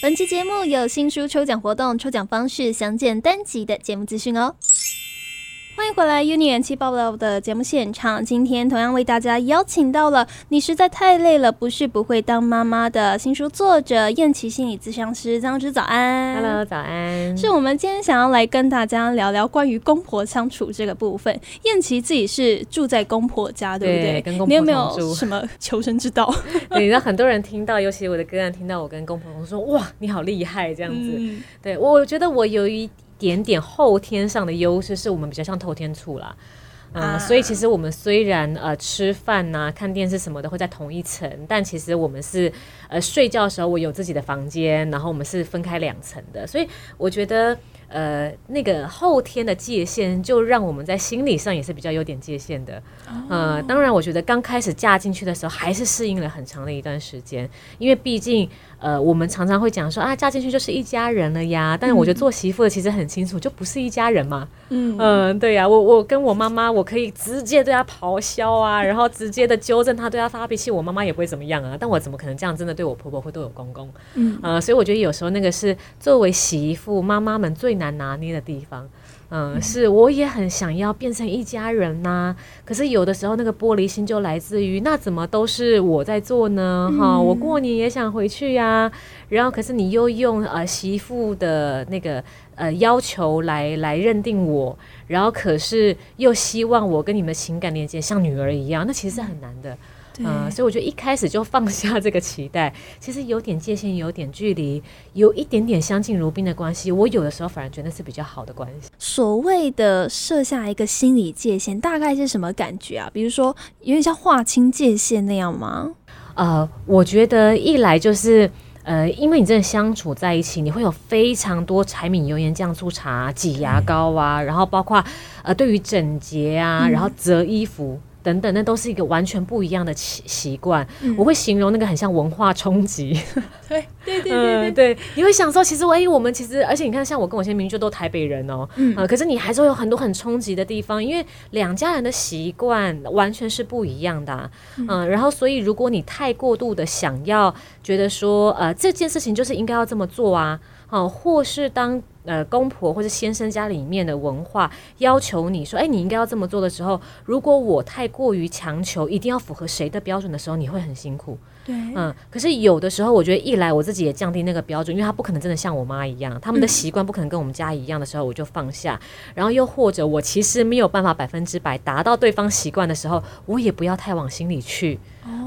本期节目有新书抽奖活动，抽奖方式详见单集的节目资讯哦。欢迎回来 Uni 元气爆料的节目现场。今天同样为大家邀请到了《你实在太累了，不是不会当妈妈》的新书作者燕琪心理咨商师张之早安。Hello，早安。是我们今天想要来跟大家聊聊关于公婆相处这个部分。燕琪自己是住在公婆家，对不对？对跟公婆你有没有什么求生之道？对，你知道很多人听到，尤其我的个案听到我跟公婆说：“哇，你好厉害！”这样子。嗯对我觉得我有一点点后天上的优势，是我们比较像透天处啦。嗯、啊所以其实我们虽然呃吃饭呐、看电视什么的会在同一层，但其实我们是呃睡觉的时候我有自己的房间，然后我们是分开两层的，所以我觉得呃那个后天的界限就让我们在心理上也是比较有点界限的。呃，当然我觉得刚开始嫁进去的时候还是适应了很长的一段时间，因为毕竟呃我们常常会讲说啊嫁进去就是一家人了呀，但是我觉得做媳妇的其实很清楚，就不是一家人嘛。嗯嗯，对呀、我我跟我妈妈，我可以直接对她咆哮啊，然后直接的纠正她，对她发脾气，我妈妈也不会怎么样啊。但我怎么可能这样真的对我婆婆或对我公公？嗯呃，所以我觉得有时候那个是作为媳妇妈妈们最难拿捏的地方。嗯，是我也很想要变成一家人呐、可是有的时候那个玻璃心就来自于那怎么都是我在做呢？哈、我过年也想回去呀、然后可是你又用呃媳妇的那个呃要求来来认定我，然后可是又希望我跟你们情感连接像女儿一样，那其实是很难的。嗯，所以我觉得一开始就放下这个期待，其实有点界限，有点距离，有一点点相敬如宾的关系。我有的时候反而觉得是比较好的关系。所谓的设下一个心理界限，大概是什么感觉啊？比如说，有点像划清界限那样吗？呃，我觉得一来就是。呃，因为你真的相处在一起，你会有非常多柴米油盐酱醋茶、挤牙膏啊，然后包括呃，对于整洁啊，然后折衣服等等，那都是一个完全不一样的习习惯。我会形容那个很像文化冲击。对对对嗯，对，你会想说，其实哎、我们其实，而且你看，像我跟我先明明就都台北人哦、嗯、可是你还是会有很多很冲击的地方，因为两家人的习惯完全是不一样的、啊，嗯、然后所以如果你太过度的想要觉得说，呃，这件事情就是应该要这么做啊，哦、或是当呃公婆或者先生家里面的文化要求你说，哎、你应该要这么做的时候，如果我太过于强求，一定要符合谁的标准的时候，你会很辛苦。对，嗯，可是有的时候，我觉得一来我自己也降低那个标准，因为他不可能真的像我妈一样，他们的习惯不可能跟我们家一样的时候，我就放下。然后又或者我其实没有办法百分之百达到对方习惯的时候，我也不要太往心里去。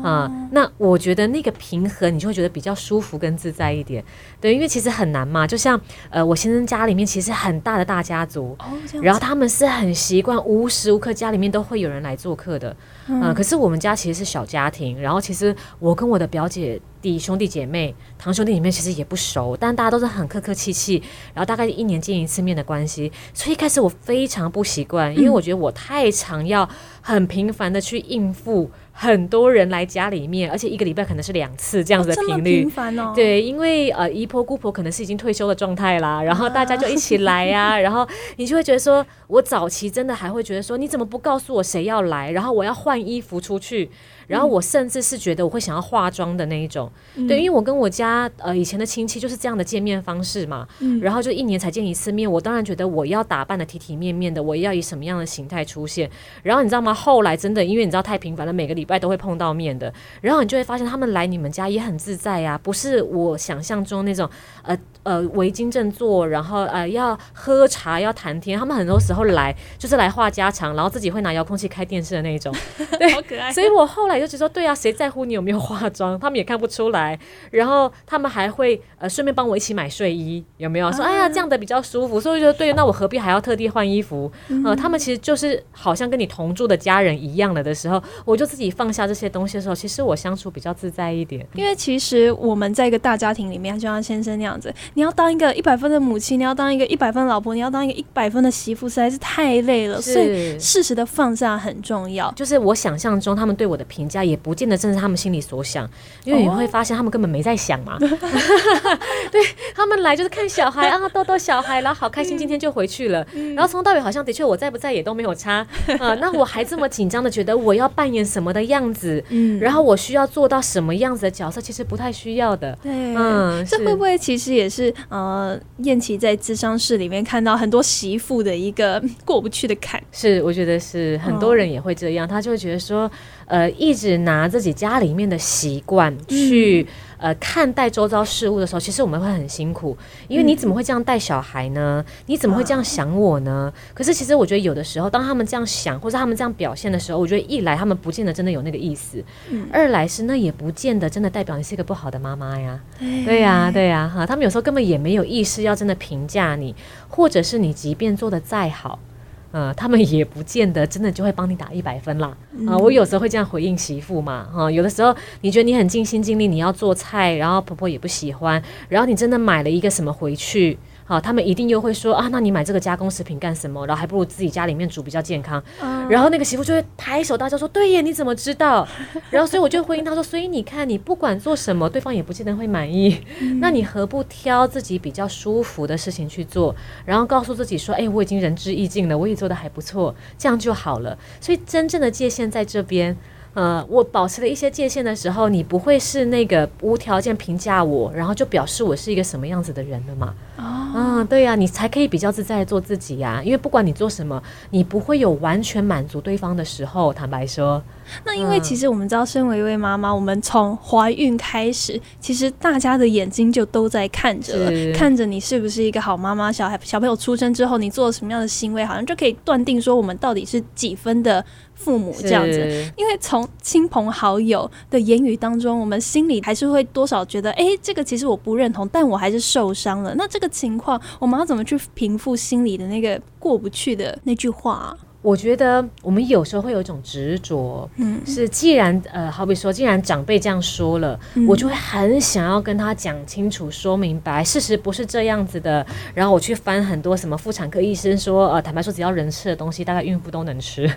啊、那我觉得那个平衡，你就会觉得比较舒服跟自在一点。对，因为其实很难嘛，就像呃，我先生家里面其实很大的大家族，然后他们是很习惯无时无刻家里面都会有人来做客的，嗯、可是我们家其实是小家庭，然后其实我跟我的表姐弟兄弟姐妹、堂兄弟里面其实也不熟，但大家都是很客客气气，然后大概一年见一次面的关系，所以一开始我非常不习惯，因为我觉得我太常要很频繁的去应付很多人来家里面，而且一个礼拜可能是两次这样子的频率。频。繁哦，对，因为呃姨婆姑婆可能是已经退休的状态啦，然后大家就一起来呀、然后你就会觉得说，我早期真的还会觉得说，你怎么不告诉我谁要来，然后我要换衣服出去，然后我甚至是觉得我会想要化妆的那一种，对，因为我跟我家呃以前的亲戚就是这样的见面方式嘛，然后就一年才见一次面，我当然觉得我要打扮的体体面面的，我要以什么样的形态出现，然后你知道吗？后来真的因为你知道太频繁了，每个礼拜都会碰到面的，然后你就会发现他们来你们家也很自在呀、不是我想象中那种呃呃围巾正坐，然后呃要喝茶要谈天，他们很多时候来就是来话家常，然后自己会拿遥控器开电视的那一种。好可爱。所以我后来就觉得说，对啊，谁在乎你有没有化妆？他们也看不出来。然后他们还会呃顺便帮我一起买睡衣，有没有？说哎呀这样的比较舒服。所以我就觉得对，那我何必还要特地换衣服？呃，他们其实就是好像跟你同住的家人一样了的时候，我就自己放下这些东西的时候，其实我相处比较自在一点。因为其实我们在一个大家庭里面，就像先生那样子，你要当一个一百分的母亲，你要当一个一百分的老婆，你要当一个一百分的媳妇，实在是太累了。所以是适时的放下很重要。就是我想象中他们对我的评价，也不见得正是他们心里所想，因为你会发现他们根本没在想嘛。对他们来就是看小孩啊，逗逗小孩，然后好开心，今天就回去了。然后从头到尾好像的确我在不在也都没有差 啊。那我还这么紧张的觉得我要扮演什么的样子，嗯，然后我需要做到什么样子的角色，其实不太需要的。对，嗯，这会不会其实也是呃，燕琪在智商室里面看到很多媳妇的一个过不去的坎？是，我觉得是很多人也会这样，他就会觉得说，呃，一直拿自己家里面的习惯去。呃，看待周遭事物的时候，其实我们会很辛苦，因为你怎么会这样带小孩呢？你怎么会这样想我呢？可是其实我觉得有的时候，当他们这样想或者他们这样表现的时候，我觉得一来他们不见得真的有那个意思，二来是那也不见得真的代表你是一个不好的妈妈呀。对呀，对呀，哈，他们有时候根本也没有意识要真的评价你，或者是你即便做的再好。嗯，他们也不见得真的就会帮你打一百分啦。啊，我有时候会这样回应媳妇嘛，哈，有的时候你觉得你很尽心尽力，你要做菜，然后婆婆也不喜欢，然后你真的买了一个什么回去。好，他们一定又会说啊，那你买这个加工食品干什么？然后还不如自己家里面煮比较健康。然后那个媳妇就会拍手大叫说：“对耶，你怎么知道？”然后所以我就回应他说：“所以你看，你不管做什么，对方也不见得会满意。那你何不挑自己比较舒服的事情去做？然后告诉自己说：‘哎，我已经仁至义尽了，我也做的还不错，这样就好了。’所以真正的界限在这边。”呃，我保持了一些界限的时候，你不会是那个无条件评价我，然后就表示我是一个什么样子的人了嘛？哦，嗯，对呀，你才可以比较自在的做自己呀。因为不管你做什么，你不会有完全满足对方的时候。坦白说，那因为其实我们知道，身为一位妈妈，我们从怀孕开始，其实大家的眼睛就都在看着了，看着你是不是一个好妈妈。小孩小朋友出生之后，你做了什么样的行为，好像就可以断定说我们到底是几分的。父母这样子，因为从亲朋好友的言语当中，我们心里还是会多少觉得，哎，这个其实我不认同，但我还是受伤了。那这个情况，我们要怎么去平复心里的那个过不去的那句话？我觉得我们有时候会有一种执着，嗯，是既然呃，好比说，既然长辈这样说了，我就会很想要跟他讲清楚、说明白，事实不是这样子的。然后我去翻很多什么妇产科医生说，呃，坦白说，只要人吃的东西，大概孕妇都能吃。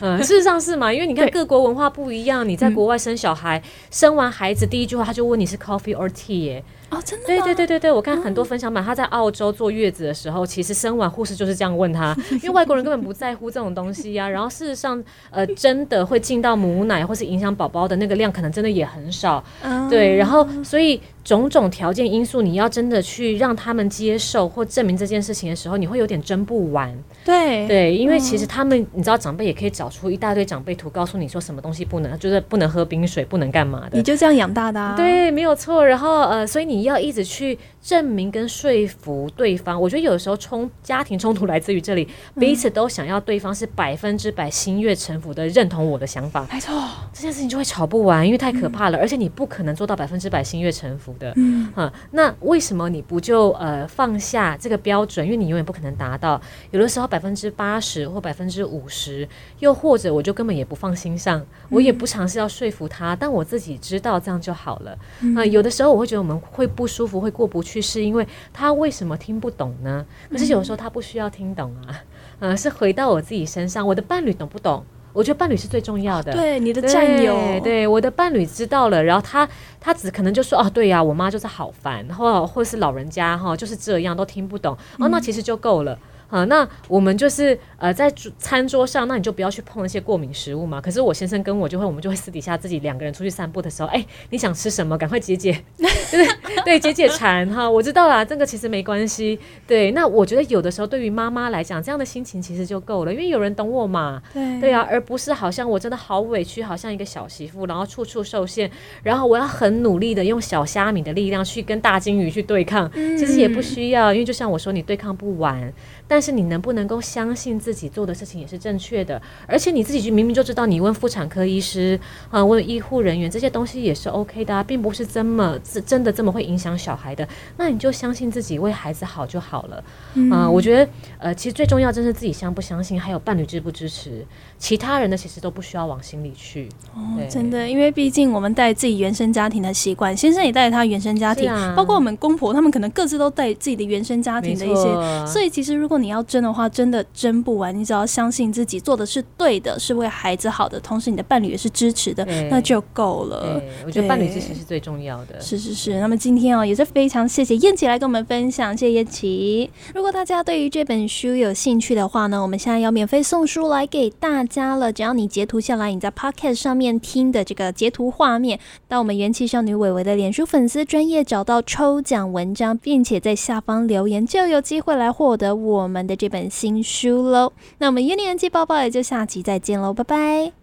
嗯，事实上是嘛？因为你看各国文化不一样，你在国外生小孩，生完孩子第一句话他就问你是 coffee or tea 耶。哦，真的？对对对对对，我看很多分享版，他在澳洲坐月子的时候，其实生完护士就是这样问他，因为外国人根本不在乎这种东西呀。然后事实上，呃，真的会进到母奶或是影响宝宝的那个量，可能真的也很少。对，然后所以。种种条件因素，你要真的去让他们接受或证明这件事情的时候，你会有点争不完。对对，因为其实他们，你知道，长辈也可以找出一大堆长辈图，告诉你说什么东西不能，就是不能喝冰水，不能干嘛的。你就这样养大的，对，没有错。然后呃，所以你要一直去证明跟说服对方。我觉得有时候冲家庭冲突来自于这里，彼此都想要对方是百分之百心悦诚服的认同我的想法。没错，这件事情就会吵不完，因为太可怕了，而且你不可能做到百分之百心悦诚服。的，嗯，哈，那为什么你不就呃放下这个标准？因为你永远不可能达到，有的时候百分之八十或百分之五十，又或者我就根本也不放心上，我也不尝试要说服他，但我自己知道这样就好了。啊，有的时候我会觉得我们会不舒服，会过不去，是因为他为什么听不懂呢？可是有时候他不需要听懂啊，嗯，是回到我自己身上，我的伴侣懂不懂？我觉得伴侣是最重要的，对你的战友，对我的伴侣知道了，然后他他只可能就说哦，对呀，我妈就是好烦，或或是老人家哈就是这样都听不懂，哦，那其实就够了。好，那我们就是呃，在餐桌上，那你就不要去碰那些过敏食物嘛。可是我先生跟我就会，我们就会私底下自己两个人出去散步的时候，哎，你想吃什么？赶快解解，对 对，解解馋哈。我知道啦，这个其实没关系。对，那我觉得有的时候对于妈妈来讲，这样的心情其实就够了，因为有人懂我嘛。对对啊，而不是好像我真的好委屈，好像一个小媳妇，然后处处受限，然后我要很努力的用小虾米的力量去跟大金鱼去对抗，其实也不需要，因为就像我说，你对抗不完。但是你能不能够相信自己做的事情也是正确的？而且你自己就明明就知道，你问妇产科医师啊，问医护人员这些东西也是 OK 的，并不是这么真的这么会影响小孩的。那你就相信自己为孩子好就好了。嗯，我觉得呃，其实最重要真是自己相不相信，还有伴侣支不支持。其他人的其实都不需要往心里去。哦，真的，因为毕竟我们带自己原生家庭的习惯，先生也带着他原生家庭，包括我们公婆，他们可能各自都带自己的原生家庭的一些。所以其实如果你你要争的话，真的争不完。你只要相信自己做的是对的，是为孩子好的，同时你的伴侣也是支持的，那就够了。我觉得伴侣支持是最重要的。是是是。那么今天哦，也是非常谢谢燕琪来跟我们分享，谢谢燕琪。如果大家对于这本书有兴趣的话呢，我们现在要免费送书来给大家了。只要你截图下来你在 Podcast 上面听的这个截图画面，到我们元气少女伟伟的脸书粉丝专业找到抽奖文章，并且在下方留言，就有机会来获得我们的这本新书喽。那我们元年季包包也就下期再见喽，拜拜。